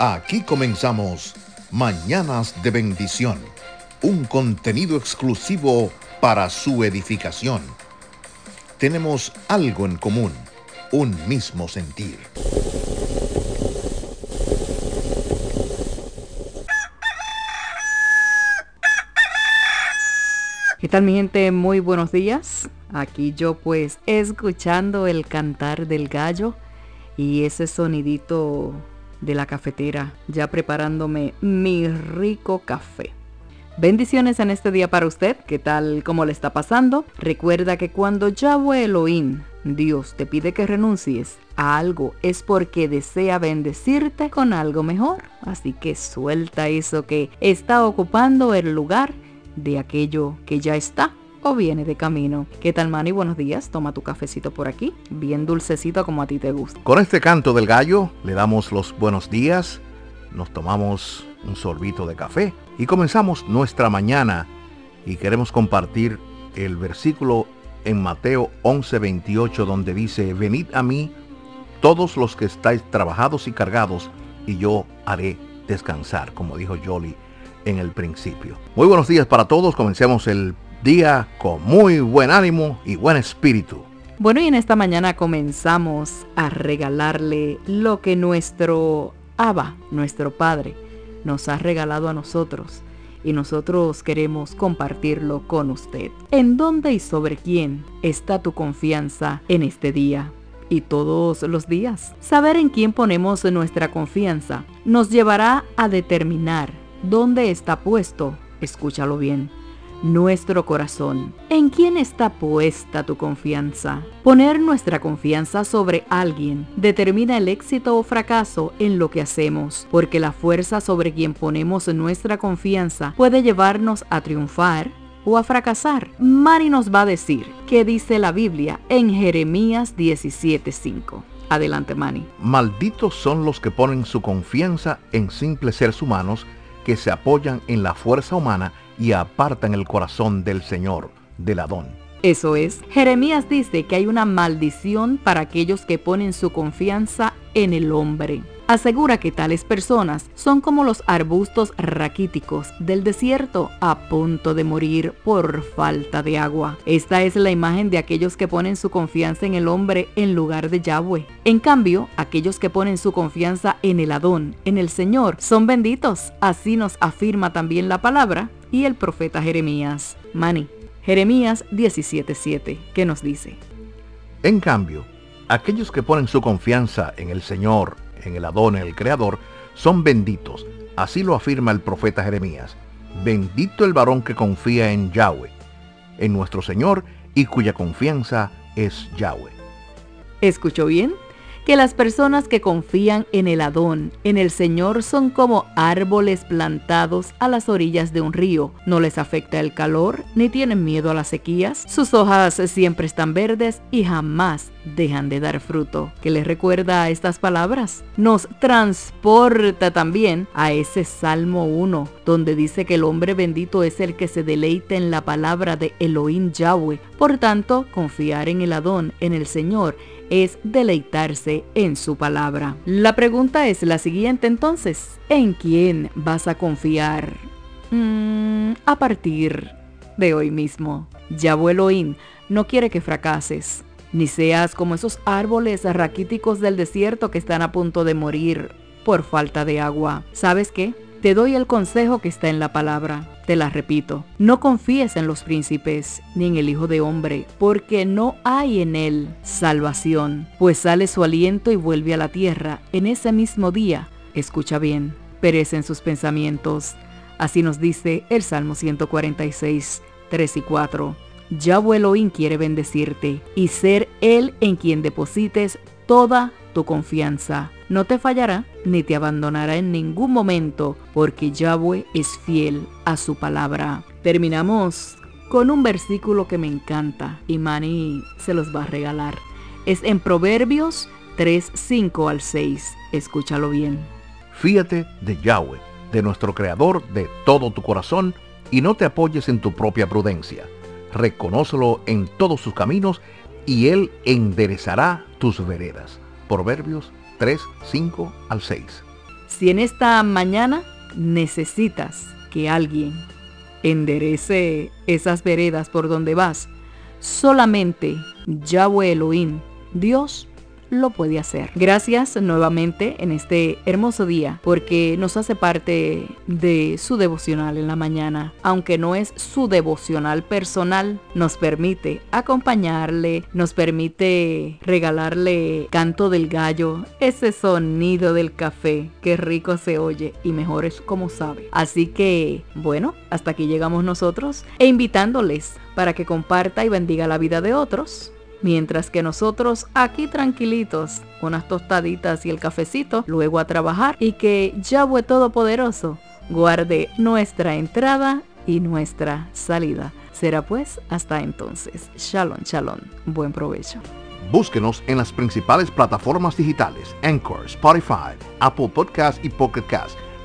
Aquí comenzamos Mañanas de Bendición, un contenido exclusivo para su edificación. Tenemos algo en común, un mismo sentir. ¿Qué tal mi gente? Muy buenos días. Aquí yo pues escuchando el cantar del gallo y ese sonidito de la cafetera, ya preparándome mi rico café. Bendiciones en este día para usted, ¿qué tal? ¿Cómo le está pasando? Recuerda que cuando Yahweh Elohim, Dios, te pide que renuncies a algo, es porque desea bendecirte con algo mejor. Así que suelta eso que está ocupando el lugar de aquello que ya está o viene de camino. ¿Qué tal, Manny? Buenos días. Toma tu cafecito por aquí, bien dulcecito como a ti te gusta. Con este canto del gallo le damos los buenos días, nos tomamos un sorbito de café y comenzamos nuestra mañana y queremos compartir el versículo en Mateo 11:28 donde dice, venid a mí todos los que estáis trabajados y cargados y yo haré descansar, como dijo Jolly en el principio. Muy buenos días para todos, comencemos el día con muy buen ánimo y buen espíritu. Bueno, y en esta mañana comenzamos a regalarle lo que nuestro Abba, nuestro Padre, nos ha regalado a nosotros y nosotros queremos compartirlo con usted. ¿En dónde y sobre quién está tu confianza en este día? Y todos los días. Saber en quién ponemos nuestra confianza nos llevará a determinar dónde está puesto, escúchalo bien, nuestro corazón. ¿En quién está puesta tu confianza? Poner nuestra confianza sobre alguien determina el éxito o fracaso en lo que hacemos, porque la fuerza sobre quien ponemos nuestra confianza puede llevarnos a triunfar o a fracasar. Mari nos va a decir qué dice la Biblia en Jeremías 17:5. Adelante, Mani. Malditos son los que ponen su confianza en simples seres humanos que se apoyan en la fuerza humana y apartan el corazón del Señor, del Adón. Eso es, Jeremías dice que hay una maldición para aquellos que ponen su confianza en el hombre. Asegura que tales personas son como los arbustos raquíticos del desierto a punto de morir por falta de agua. Esta es la imagen de aquellos que ponen su confianza en el hombre en lugar de Yahweh. En cambio, aquellos que ponen su confianza en el Adón, en el Señor, son benditos. Así nos afirma también la palabra y el profeta Jeremías. Mani, Jeremías 17:7, ¿qué nos dice? En cambio, aquellos que ponen su confianza en el Señor, en el Adón, en el Creador, son benditos. Así lo afirma el profeta Jeremías. Bendito el varón que confía en Yahweh, en nuestro Señor y cuya confianza es Yahweh. ¿Escuchó bien? Que las personas que confían en el Adón, en el Señor, son como árboles plantados a las orillas de un río. No les afecta el calor, ni tienen miedo a las sequías. Sus hojas siempre están verdes y jamás dejan de dar fruto. ¿Qué les recuerda a estas palabras? Nos transporta también a ese Salmo 1, donde dice que el hombre bendito es el que se deleita en la palabra de Elohim Yahweh. Por tanto, confiar en el Adón, en el Señor, es deleitarse en su palabra. La pregunta es la siguiente entonces, ¿en quién vas a confiar? Mm, a partir de hoy mismo. Yahweh Elohim no quiere que fracases, ni seas como esos árboles raquíticos del desierto que están a punto de morir por falta de agua. ¿Sabes qué? Te doy el consejo que está en la palabra. Te la repito, no confíes en los príncipes ni en el Hijo de Hombre, porque no hay en él salvación, pues sale su aliento y vuelve a la tierra en ese mismo día. Escucha bien, perecen sus pensamientos. Así nos dice el Salmo 146, 3 y 4. Yahweh Elohim quiere bendecirte y ser Él en quien deposites toda tu confianza. No te fallará ni te abandonará en ningún momento, porque Yahweh es fiel a su palabra. Terminamos con un versículo que me encanta y Mani se los va a regalar. Es en Proverbios 3, 5 al 6. Escúchalo bien. Fíate de Yahweh, de nuestro Creador, de todo tu corazón, y no te apoyes en tu propia prudencia. Reconócelo en todos sus caminos, y Él enderezará tus veredas. Proverbios 3, 5 al 6. Si en esta mañana necesitas que alguien enderece esas veredas por donde vas, solamente Yahweh Elohim, Dios, lo puede hacer. Gracias nuevamente en este hermoso día porque nos hace parte de su devocional en la mañana. Aunque no es su devocional personal, nos permite acompañarle, nos permite regalarle canto del gallo, ese sonido del café, que rico se oye y mejor es como sabe. Así que, bueno, hasta aquí llegamos nosotros e invitándoles para que comparta y bendiga la vida de otros Mientras que nosotros aquí tranquilitos, unas tostaditas y el cafecito, luego a trabajar y que Yahweh Todopoderoso guarde nuestra entrada y nuestra salida. Será pues hasta entonces. Shalom, shalom. Buen provecho. Búsquenos en las principales plataformas digitales, Anchor, Spotify, Apple Podcast y Pocket Cast,